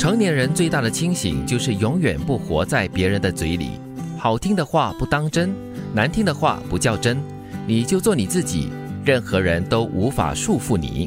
成年人最大的清醒，就是永远不活在别人的嘴里。好听的话不当真，难听的话不较真，你就做你自己，任何人都无法束缚你。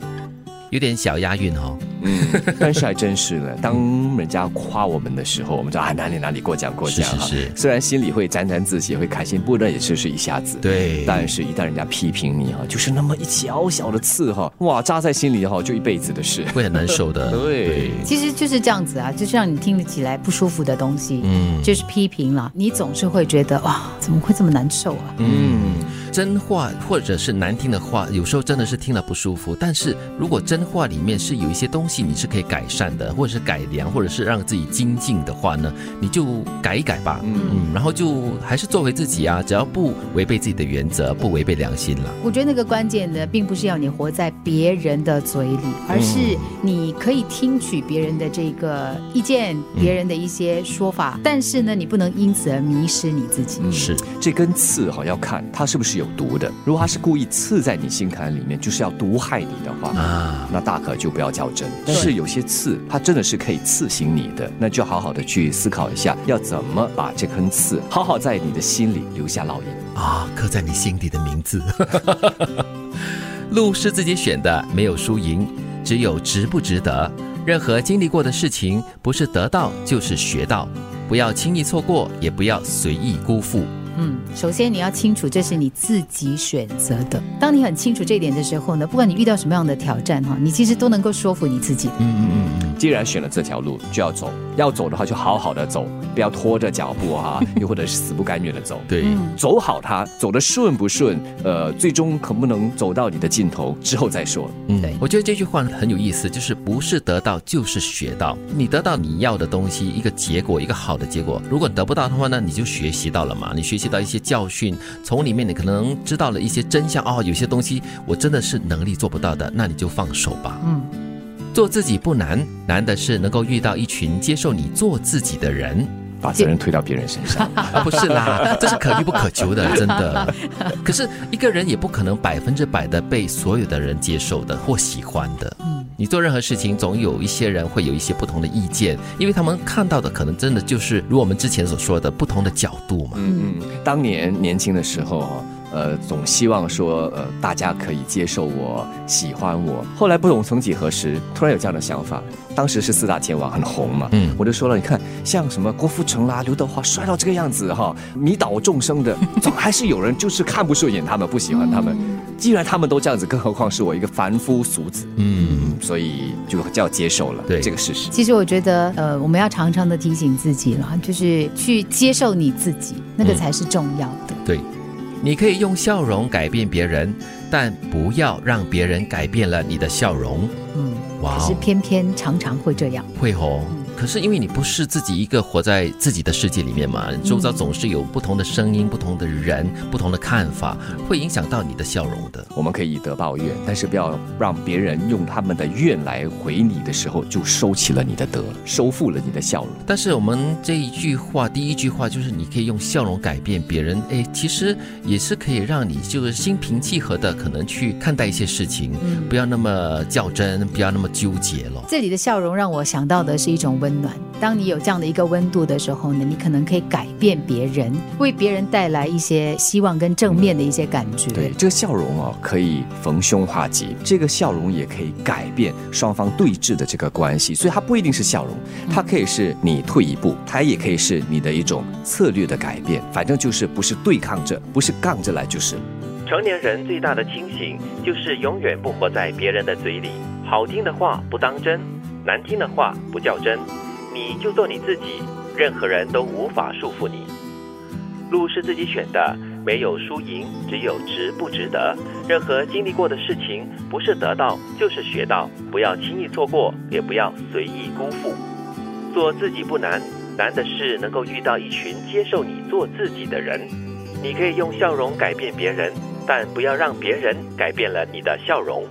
有点小押韵哦。嗯，但是还真是呢。当人家夸我们的时候，我们知道啊哪里哪里过奖过奖是是是虽然心里会沾沾自喜，会开心，不过那也就是一下子。对但是，一旦人家批评你哈，就是那么一小小的刺哈，哇，扎在心里哈，就一辈子的事。会很难受的。对其实就是这样子啊，就是让你听得起来不舒服的东西，嗯就是批评了，你总是会觉得哇，怎么会这么难受啊？嗯，真话或者是难听的话，有时候真的是听了不舒服。但是如果真话里面是有一些东西你是可以改善的，或者是改良，或者是让自己精进的话呢，你就改一改吧。嗯嗯然后就还是做回自己啊，只要不违背自己的原则，不违背良心了。我觉得那个关键呢，并不是要你活在别人的嘴里，而是你可以听取别人的这个意见，别人的一些说法，但是呢，你不能因此而迷失你自己。是，这根刺哈要看它是不是有毒的。如果他是故意刺在你心坎里面，就是要毒害你的话啊那大可就不要较真。但是有些刺，它真的是可以刺醒你的，那就好好的去思考一下，要怎么把这根刺好好在你的心里留下烙印。啊，刻在你心底的名字。路是自己选的，没有输赢，只有值不值得。任何经历过的事情，不是得到就是学到，不要轻易错过，也不要随意辜负。嗯，首先你要清楚这是你自己选择的。当你很清楚这一点的时候呢，不管你遇到什么样的挑战哈，你其实都能够说服你自己的。嗯嗯嗯既然选了这条路，就要走，要走的话就好好的走，不要拖着脚步啊，又或者是死不甘愿的走。对，走好它，走的顺不顺，呃，最终可不能走到你的尽头之后再说。嗯对我觉得这句话很有意思，就是不是得到就是学到。你得到你要的东西，一个结果，一个好的结果。如果得不到的话呢，你就学习到了嘛，你学习到一些教训，从里面你可能知道了一些真相。哦，有些东西我真的是能力做不到的，那你就放手吧。嗯，做自己不难，难的是能够遇到一群接受你做自己的人。把责任推到别人身上，啊，不是啦，这是可遇不可求的，真的。可是一个人也不可能百分之百的被所有的人接受的或喜欢的。你做任何事情，总有一些人会有一些不同的意见，因为他们看到的可能真的就是如我们之前所说的不同的角度嘛。嗯嗯，当年年轻的时候哦，呃，总希望说，呃，大家可以接受我，喜欢我。后来不懂曾几何时，突然有这样的想法。当时是四大天王很红嘛，嗯我就说了，你看像什么郭富城啦、刘德华，帅到这个样子哈，迷倒众生的，总还是有人就是看不顺眼他们，不喜欢他们。既然他们都这样子，更何况是我一个凡夫俗子，嗯，所以就就要接受了对这个事实。其实我觉得，呃，我们要常常的提醒自己了，就是去接受你自己，那个才是重要的。对，你可以用笑容改变别人，但不要让别人改变了你的笑容。嗯，哇哦，可是偏偏常常会这样。会哦。可是因为你不是自己一个活在自己的世界里面嘛，周遭总是有不同的声音、不同的人、不同的看法，会影响到你的笑容的。我们可以以德报怨，但是不要让别人用他们的怨来回你的时候，就收起了你的德，收复了你的笑容。但是我们这一句话，第一句话就是你可以用笑容改变别人，哎，其实也是可以让你就是心平气和的，可能去看待一些事情，不要那么较真，不要那么纠结了。这里的笑容让我想到的是一种温暖。当你有这样的一个温度的时候呢，你可能可以改变别人，为别人带来一些希望跟正面的一些感觉。对，这个笑容哦，可以逢凶化吉，这个笑容也可以改变双方对峙的这个关系，所以它不一定是笑容，它可以是你退一步，它也可以是你的一种策略的改变，反正就是不是对抗着，不是杠着来就是。成年人最大的清醒，就是永远不活在别人的嘴里。好听的话不当真，难听的话不较真，你就做你自己，任何人都无法束缚你。路是自己选的，没有输赢，只有值不值得。任何经历过的事情，不是得到就是学到，不要轻易错过，也不要随意辜负。做自己不难，难的是能够遇到一群接受你做自己的人。你可以用笑容改变别人，但不要让别人改变了你的笑容。